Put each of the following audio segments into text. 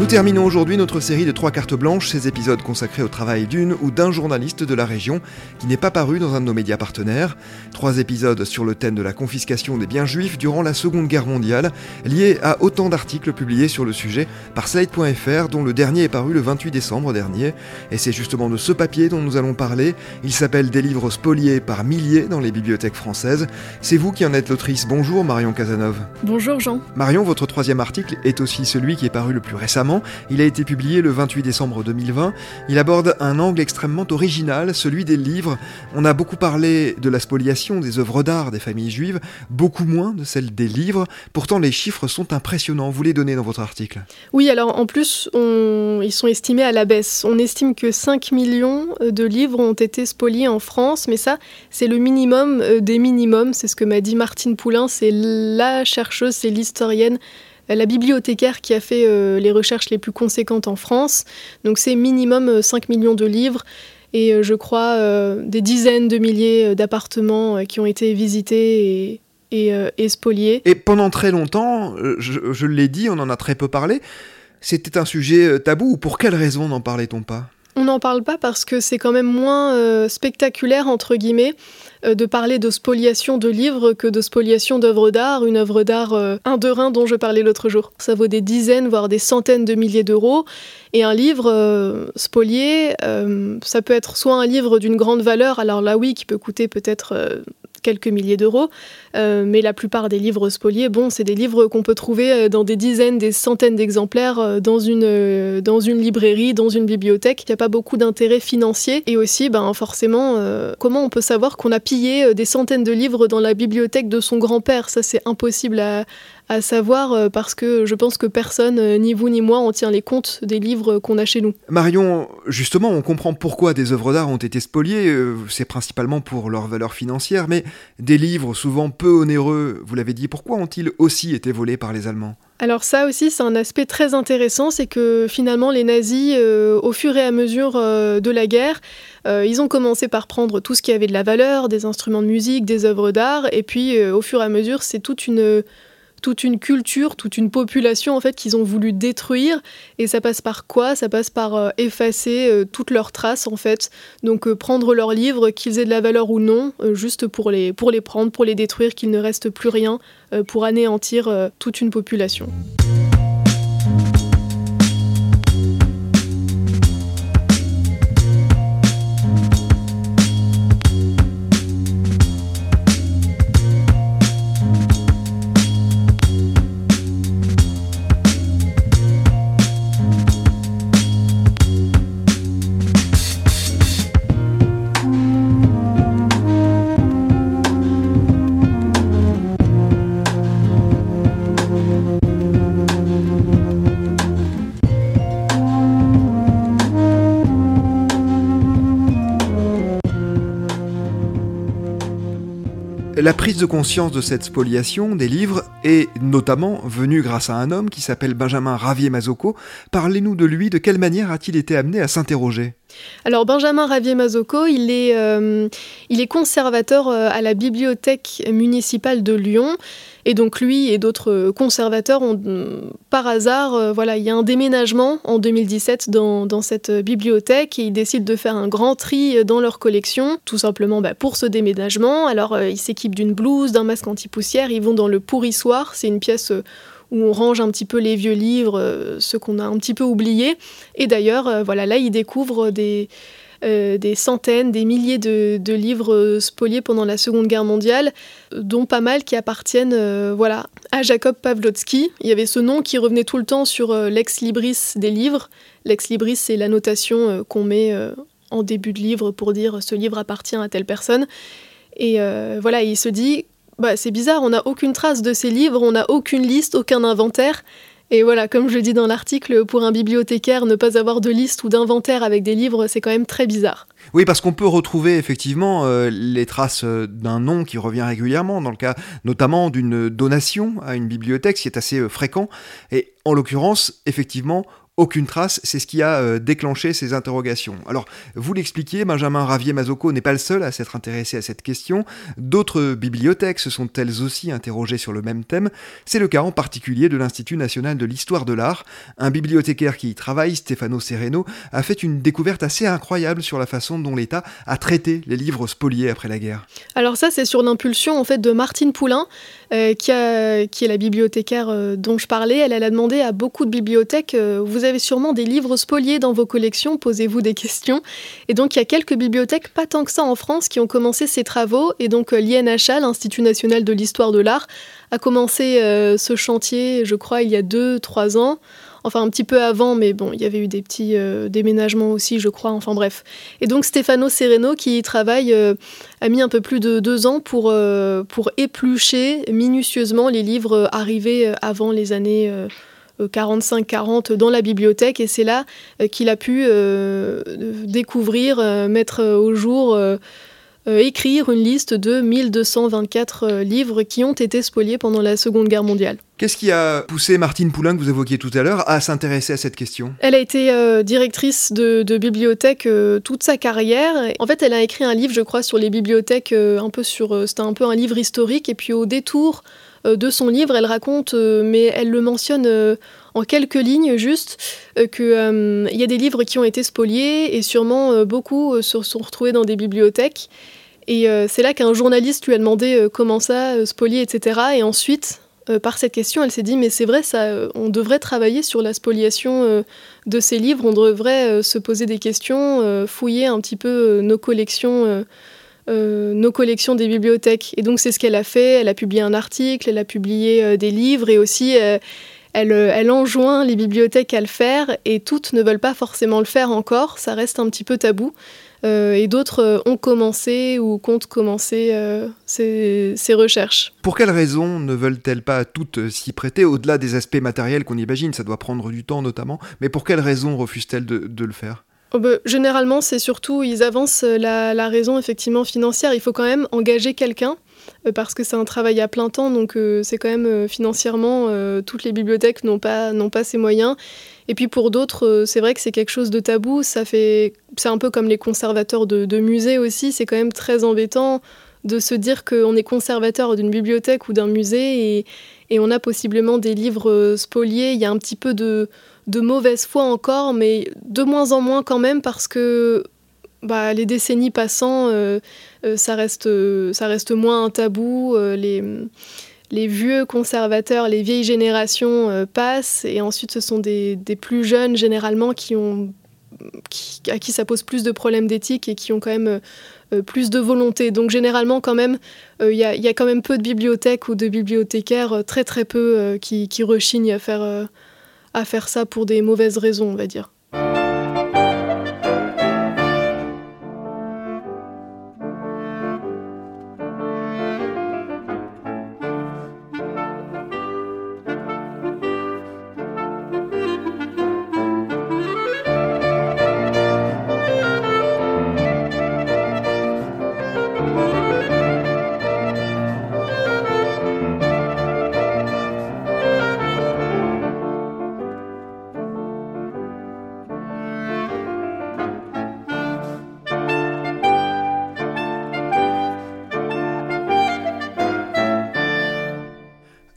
Nous terminons aujourd'hui notre série de trois cartes blanches, ces épisodes consacrés au travail d'une ou d'un journaliste de la région qui n'est pas paru dans un de nos médias partenaires. Trois épisodes sur le thème de la confiscation des biens juifs durant la Seconde Guerre mondiale, liés à autant d'articles publiés sur le sujet par Slide.fr, dont le dernier est paru le 28 décembre dernier. Et c'est justement de ce papier dont nous allons parler. Il s'appelle Des livres spoliés par milliers dans les bibliothèques françaises. C'est vous qui en êtes l'autrice. Bonjour Marion Casanov. Bonjour Jean. Marion, votre troisième article est aussi celui qui est paru le plus récemment il a été publié le 28 décembre 2020. Il aborde un angle extrêmement original, celui des livres. On a beaucoup parlé de la spoliation des œuvres d'art des familles juives, beaucoup moins de celle des livres. Pourtant, les chiffres sont impressionnants. Vous les donnez dans votre article. Oui, alors en plus, ils sont estimés à la baisse. On estime que 5 millions de livres ont été spoliés en France, mais ça, c'est le minimum euh, des minimums. C'est ce que m'a dit Martine Poulain. C'est la chercheuse, c'est l'historienne la bibliothécaire qui a fait euh, les recherches les plus conséquentes en France. Donc c'est minimum 5 euh, millions de livres et euh, je crois des dizaines de milliers d'appartements qui ont été visités et, et, spoliés. Et pendant très longtemps, je, je l'ai dit, on en a très peu parlé, c'était un sujet tabou. Pour quelle raison n'en parlait-on pas? On n'en parle pas parce que c'est quand même moins spectaculaire, entre guillemets. Euh, de parler de spoliation de livres que de spoliation d'œuvres d'art. Une œuvre d'art, euh, un de rein dont je parlais l'autre jour. Ça vaut des dizaines, voire des centaines de milliers d'euros. Et un livre euh, spolié, ça peut être soit un livre d'une grande valeur, alors là oui, qui peut coûter peut-être quelques milliers d'euros. Euh, mais la plupart des livres spoliés, bon, c'est des livres qu'on peut trouver euh, dans des dizaines, des centaines d'exemplaires euh, dans une, dans une librairie, dans une bibliothèque. Il n'y a pas beaucoup d'intérêt financier. Et aussi, ben, forcément, comment on peut savoir qu'on a pillé des centaines de livres dans la bibliothèque de son grand-père? Ça, c'est impossible à, à savoir euh, parce que je pense que personne, euh, ni vous ni moi, en tient les comptes des livres qu'on a chez nous. Marion, justement, on comprend pourquoi des œuvres d'art ont été spoliées, euh, c'est principalement pour leur valeur financière, mais des livres souvent peu onéreux, vous l'avez dit, pourquoi ont-ils aussi été volés par les Allemands? Alors ça aussi, c'est un aspect très intéressant, c'est que finalement les nazis, au fur et à mesure de la guerre, ils ont commencé par prendre tout ce qui avait de la valeur, des instruments de musique, des œuvres d'art, et puis au fur et à mesure, c'est toute une toute une culture, toute une population en fait qu'ils ont voulu détruire. Et ça passe par quoi? Ça passe par euh, effacer euh, toutes leurs traces en fait. Donc euh, prendre leurs livres, qu'ils aient de la valeur ou non, juste pour les, pour les prendre, pour les détruire, qu'il ne reste plus rien, pour anéantir toute une population. La prise de conscience de cette spoliation des livres est notamment venue grâce à un homme qui s'appelle Benjamin Ravier-Mazocco. Parlez-nous de lui, de quelle manière a-t-il été amené à s'interroger? Alors Benjamin Ravier-Mazocco, euh, il est conservateur euh, à la bibliothèque municipale de Lyon. Et donc lui et d'autres conservateurs ont, par hasard, euh, voilà, il y a un déménagement en 2017 dans, dans, cette bibliothèque et ils décident de faire un grand tri dans leur collection, tout simplement bah, pour ce déménagement. Alors ils s'équipent d'une blouse, d'un masque anti-poussière, ils vont dans le pourrissoir, c'est une pièce où on range un petit peu les vieux livres, ceux qu'on a un petit peu oubliés. Et d'ailleurs, voilà, là ils découvrent des des centaines, des milliers de, livres spoliés pendant la Seconde Guerre mondiale, dont pas mal qui appartiennent voilà, à Jacob Pavlotsky. Il y avait ce nom qui revenait tout le temps sur l'ex libris des livres. L'ex libris, c'est la notation qu'on met en début de livre pour dire ce livre appartient à telle personne. Et voilà, il se dit bah, c'est bizarre, on n'a aucune trace de ces livres, on n'a aucune liste, aucun inventaire. Et voilà, comme je dis dans l'article, pour un bibliothécaire, ne pas avoir de liste ou d'inventaire avec des livres, c'est quand même très bizarre. Oui, parce qu'on peut retrouver effectivement euh, les traces euh, d'un nom qui revient régulièrement, dans le cas notamment d'une donation à une bibliothèque, ce qui est assez euh, fréquent. Et en l'occurrence, effectivement, aucune trace, c'est ce qui a euh, déclenché ces interrogations. Alors, vous l'expliquiez, Benjamin Ravier-Mazocco n'est pas le seul à s'être intéressé à cette question. D'autres bibliothèques se sont elles aussi interrogées sur le même thème. C'est le cas en particulier de l'Institut national de l'histoire de l'art. Un bibliothécaire qui y travaille, Stefano Sereno, a fait une découverte assez incroyable sur la façon dont l'État a traité les livres spoliés après la guerre. Alors ça, c'est sur l'impulsion en fait de Martine Poulain, euh, qui, est la bibliothécaire euh, dont je parlais. Elle, a demandé à beaucoup de bibliothèques, vous avez sûrement des livres spoliés dans vos collections, posez-vous des questions. Et donc il y a quelques bibliothèques, pas tant que ça en France, qui ont commencé ces travaux. Et donc euh, l'INHA, l'Institut national de l'histoire de l'art, a commencé euh, ce chantier, je crois, il y a deux, trois ans. Enfin, un petit peu avant, mais bon, il y avait eu des petits euh, déménagements aussi, je crois. Enfin, bref. Et donc, Stefano Sereno, qui travaille, a mis un peu plus de deux ans pour, pour éplucher minutieusement les livres arrivés avant les années 45-40 dans la bibliothèque et c'est là euh, qu'il a pu euh, découvrir, euh, mettre au jour, écrire une liste de 1224 livres qui ont été spoliés pendant la Seconde Guerre mondiale. Qu'est-ce qui a poussé Martine Poulain, que vous évoquiez tout à l'heure, à s'intéresser à cette question? Elle a été directrice de, bibliothèque toute sa carrière. En fait, elle a écrit un livre, je crois, sur les bibliothèques, un peu sur, c'était un peu un livre historique. Et puis au détour euh, de son livre, elle raconte, euh, mais elle le mentionne euh, en quelques lignes juste, qu'il y a des livres qui ont été spoliés et sûrement beaucoup se sont retrouvés dans des bibliothèques. Et c'est là qu'un journaliste lui a demandé comment ça, spolier, etc. Et ensuite, par cette question, elle s'est dit mais c'est vrai, ça, on devrait travailler sur la spoliation de ces livres, on devrait se poser des questions, fouiller un petit peu nos collections euh, nos collections des bibliothèques. Et donc c'est ce qu'elle a fait. Elle a publié un article, elle a publié euh, des livres et aussi euh, elle, enjoint les bibliothèques à le faire et toutes ne veulent pas forcément le faire encore. Ça reste un petit peu tabou. Et d'autres ont commencé ou comptent commencer ces, ces, recherches. Pour quelles raisons ne veulent-elles pas toutes s'y prêter, au-delà des aspects matériels qu'on imagine? Ça doit prendre du temps notamment. Mais pour quelles raisons refusent-elles de, de le faire? Oh, bah, généralement, c'est surtout, ils avancent euh, la, raison effectivement financière. Il faut quand même engager quelqu'un euh, parce que c'est un travail à plein temps, donc euh, c'est quand même financièrement, toutes les bibliothèques n'ont pas, n'ont pas ces moyens. Et puis pour d'autres, c'est vrai que c'est quelque chose de tabou. Ça fait, c'est un peu comme les conservateurs de, musées aussi. C'est quand même très embêtant de se dire qu'on est conservateur d'une bibliothèque ou d'un musée et, on a possiblement des livres spoliés. Il y a un petit peu de mauvaise foi encore, mais de moins en moins quand même parce que bah, les décennies passant, euh, euh, ça, reste, ça reste moins un tabou. Euh, les vieux conservateurs, les vieilles générations passent et ensuite ce sont des, plus jeunes généralement à qui ça pose plus de problèmes d'éthique et qui ont quand même plus de volonté. Donc généralement quand même, il y, a, quand même peu de bibliothèques ou de bibliothécaires, très très peu, qui, qui rechignent à faire à faire ça pour des mauvaises raisons, on va dire.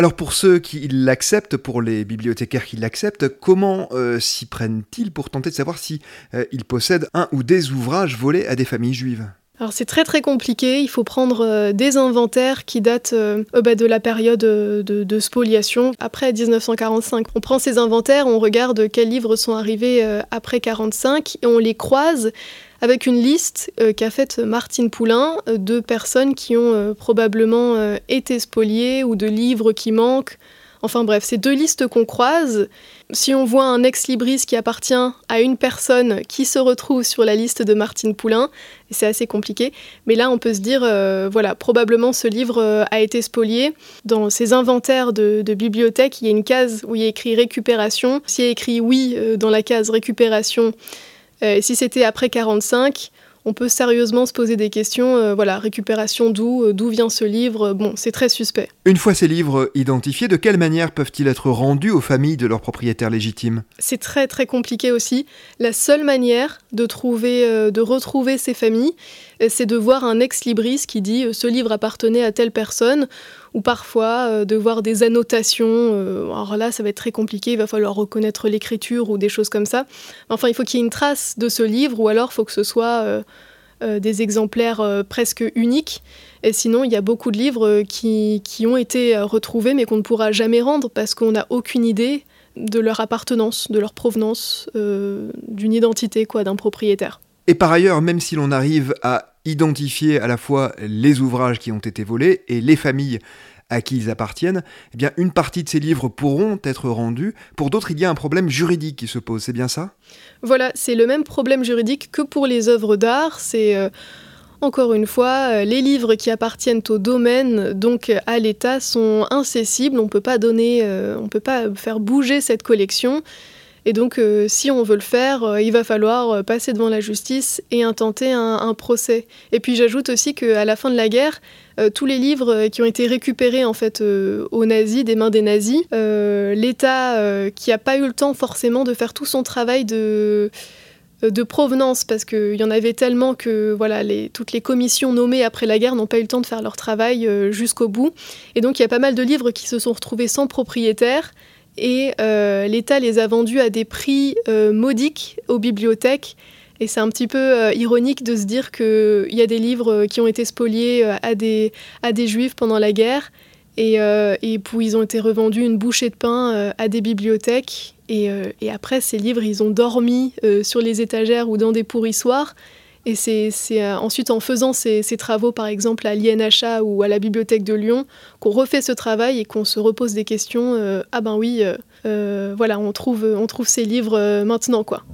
Alors pour ceux qui l'acceptent, pour les bibliothécaires qui l'acceptent, comment euh, s'y prennent-ils pour tenter de savoir si euh, ils possèdent un ou des ouvrages volés à des familles juives? Alors c'est très très compliqué, il faut prendre euh, des inventaires qui datent de la période de, spoliation, après 1945. On prend ces inventaires, on regarde quels livres sont arrivés après 1945 et on les croise avec une liste qu'a faite Martine Poulain de personnes qui ont probablement été spoliées ou de livres qui manquent. Enfin bref, c'est deux listes qu'on croise si on voit un ex-libris qui appartient à une personne qui se retrouve sur la liste de Martine Poulain, c'est assez compliqué, mais là on peut se dire, euh, voilà, probablement ce livre euh, a été spolié. Dans ses inventaires de, bibliothèque, il y a une case où il y a écrit récupération. S'il y a écrit oui euh, dans la case récupération, si c'était après 45, on peut sérieusement se poser des questions. Euh, voilà, récupération d'où, euh, d'où vient ce livre Bon, c'est très suspect. Une fois ces livres identifiés, de quelle manière peuvent-ils être rendus aux familles de leurs propriétaires légitimes? C'est très très compliqué aussi. La seule manière de trouver, euh, de retrouver ces familles, c'est de voir un ex-libris qui dit ce livre appartenait à telle personne ou parfois euh, de voir des annotations. Euh, alors là, ça va être très compliqué, il va falloir reconnaître l'écriture ou des choses comme ça. Enfin, il faut qu'il y ait une trace de ce livre, ou alors il faut que ce soit euh, des exemplaires presque uniques. Et sinon, il y a beaucoup de livres qui, qui ont été retrouvés, mais qu'on ne pourra jamais rendre parce qu'on n'a aucune idée de leur appartenance, de leur provenance, d'une identité quoi, d'un propriétaire. Et par ailleurs, même si l'on arrive à identifier à la fois les ouvrages qui ont été volés et les familles à qui ils appartiennent, eh bien une partie de ces livres pourront être rendus. Pour d'autres, il y a un problème juridique qui se pose, c'est bien ça? Voilà, c'est le même problème juridique que pour les œuvres d'art. C'est euh, encore une fois, euh, les livres qui appartiennent au domaine, donc à l'État, sont incessibles. On peut pas donner, euh, on peut pas faire bouger cette collection. Et donc, euh, si on veut le faire, euh, il va falloir euh, passer devant la justice et intenter un, procès. Et puis, j'ajoute aussi qu'à la fin de la guerre, tous les livres qui ont été récupérés en fait aux nazis, des mains des nazis, l'État qui n'a pas eu le temps forcément de faire tout son travail de provenance parce qu'il y en avait tellement que voilà toutes les commissions nommées après la guerre n'ont pas eu le temps de faire leur travail jusqu'au bout et donc il y a pas mal de livres qui se sont retrouvés sans propriétaire et euh, l'État les a vendus à des prix euh, modiques aux bibliothèques. Et c'est un petit peu euh, ironique de se dire qu'il y a des livres qui ont été spoliés à, des, à des juifs pendant la guerre et, et puis ils ont été revendus une bouchée de pain à des bibliothèques. Et, et, après, ces livres, ils ont dormi sur les étagères ou dans des pourrissoirs. Et c'est euh, ensuite en faisant ces, travaux, par exemple à l'INHA ou à la Bibliothèque de Lyon, qu'on refait ce travail et qu'on se repose des questions. Euh, ah ben oui, euh, voilà, on trouve, on trouve ces livres maintenant, quoi.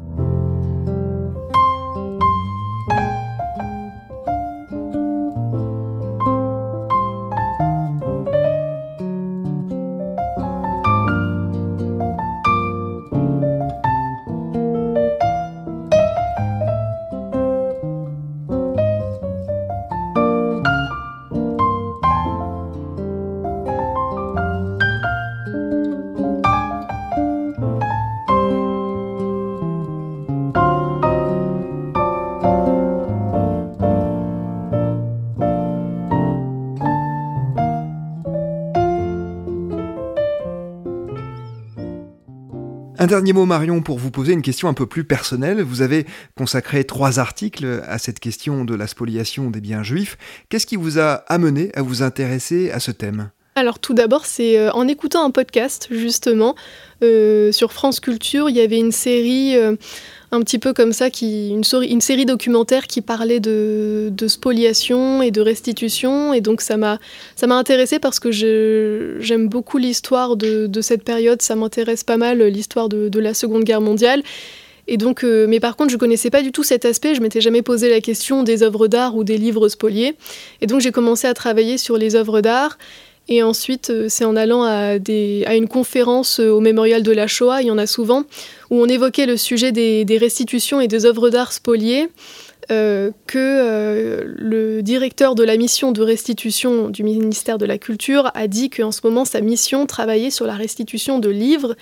Un dernier mot Marion pour vous poser une question un peu plus personnelle. Vous avez consacré trois articles à cette question de la spoliation des biens juifs. Qu'est-ce qui vous a amené à vous intéresser à ce thème? Alors tout d'abord, c'est euh, en écoutant un podcast justement euh, sur France Culture, il y avait une série euh, un petit peu comme ça, qui, une, série documentaire qui parlait de, spoliation et de restitution. Et donc ça m'a intéressé parce que j'aime beaucoup l'histoire de, cette période. Ça m'intéresse pas mal l'histoire de, la Seconde Guerre mondiale. Et donc, euh, mais par contre, je connaissais pas du tout cet aspect. Je m'étais jamais posé la question des œuvres d'art ou des livres spoliés. Et donc, j'ai commencé à travailler sur les œuvres d'art. Et ensuite, euh, c'est en allant à, une conférence euh, au mémorial de la Shoah, il y en a souvent, où on évoquait le sujet des, restitutions et des œuvres d'art spoliées, euh, que le directeur de la mission de restitution du ministère de la Culture a dit qu'en ce moment, sa mission travaillait sur la restitution de livres.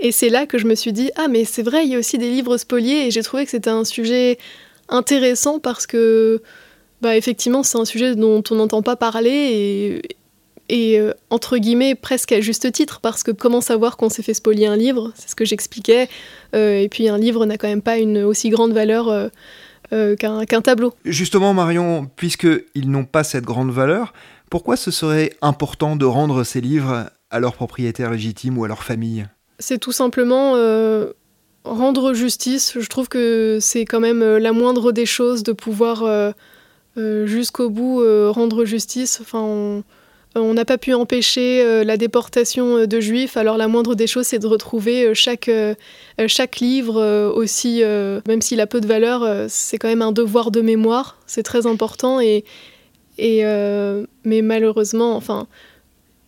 Et c'est là que je me suis dit, ah mais c'est vrai, il y a aussi des livres spoliés, et j'ai trouvé que c'était un sujet intéressant parce que... Bah, effectivement, c'est un sujet dont on n'entend pas parler et euh, entre guillemets presque à juste titre parce que comment savoir qu'on s'est fait spolier un livre? C'est ce que j'expliquais. Euh, et puis un livre n'a quand même pas une aussi grande valeur euh, qu'un tableau. Justement Marion puisqu'ils n'ont pas cette grande valeur pourquoi ce serait important de rendre ces livres à leurs propriétaires légitimes ou à leur famille c'est tout simplement rendre justice, je trouve que c'est quand même la moindre des choses de pouvoir jusqu'au bout rendre justice. Enfin, on n'a pas pu empêcher la déportation de juifs, alors la moindre des choses, c'est de retrouver chaque, livre aussi, même s'il a peu de valeur, c'est quand même un devoir de mémoire, c'est très important. Et, mais malheureusement, enfin,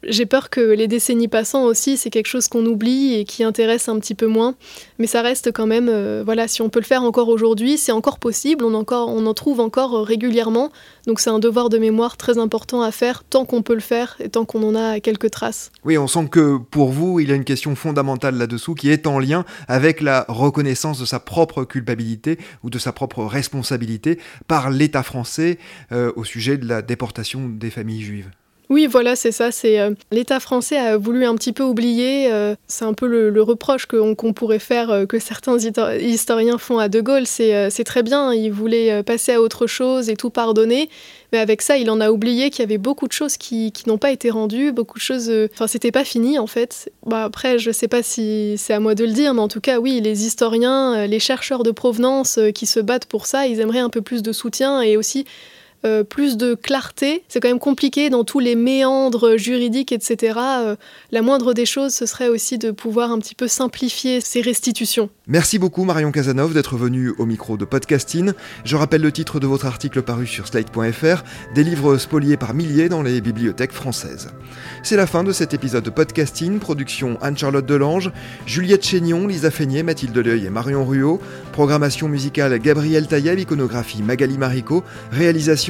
j'ai peur que les décennies passant aussi, c'est quelque chose qu'on oublie et qui intéresse un petit peu moins. Mais ça reste quand même, euh, voilà, si on peut le faire encore aujourd'hui, c'est encore possible, on, encore, on en trouve encore euh, régulièrement. Donc c'est un devoir de mémoire très important à faire tant qu'on peut le faire et tant qu'on en a quelques traces. Oui, on sent que pour vous, il y a une question fondamentale là-dessous qui est en lien avec la reconnaissance de sa propre culpabilité ou de sa propre responsabilité par l'État français euh, au sujet de la déportation des familles juives. Oui, voilà, c'est ça. C'est euh, l'État français a voulu un petit peu oublier. Euh, c'est un peu le, reproche qu'on pourrait faire, euh, que certains historiens font à De Gaulle. C'est très bien. Il voulait passer à autre chose et tout pardonner. Mais avec ça, il en a oublié qu'il y avait beaucoup de choses qui, n'ont pas été rendues, beaucoup de choses. Enfin, c'était pas fini en fait. Après, je sais pas si c'est à moi de le dire, mais en tout cas, oui, les historiens, les chercheurs de provenance qui se battent pour ça, ils aimeraient un peu plus de soutien et aussi euh, plus de clarté. C'est quand même compliqué dans tous les méandres juridiques, etc. Euh, la moindre des choses, ce serait aussi de pouvoir un petit peu simplifier ces restitutions. Merci beaucoup Marion Casanov d'être venue au micro de Podcasting. Je rappelle le titre de votre article paru sur slate.fr, des livres spoliés par milliers dans les bibliothèques françaises. C'est la fin de cet épisode de Podcasting, production Anne-Charlotte Delange, Juliette Chénion, Lisa Feignet, Mathilde Leuil et Marion Ruot, programmation musicale Gabriel Taïeb, iconographie Magali Marico, réalisation